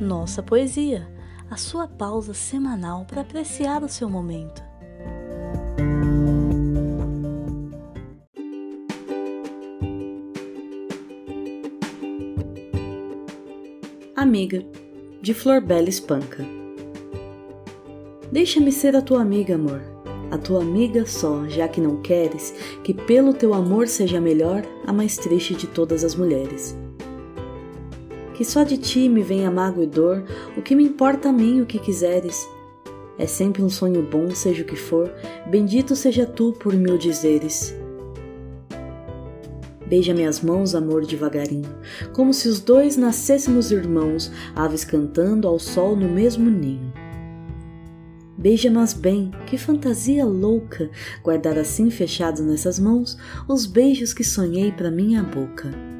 Nossa Poesia, a sua pausa semanal para apreciar o seu momento. Amiga, de Flor Bela Espanca. Deixa-me ser a tua amiga, amor, a tua amiga só, já que não queres que pelo teu amor seja melhor a mais triste de todas as mulheres. Que só de ti me venha mágoa e dor, o que me importa a mim o que quiseres. É sempre um sonho bom, seja o que for, bendito seja tu por mil dizeres. Beija minhas mãos, amor, devagarinho, como se os dois nascêssemos irmãos, aves cantando ao sol no mesmo ninho. Beija mas bem, que fantasia louca, guardar assim fechados nessas mãos os beijos que sonhei para minha boca.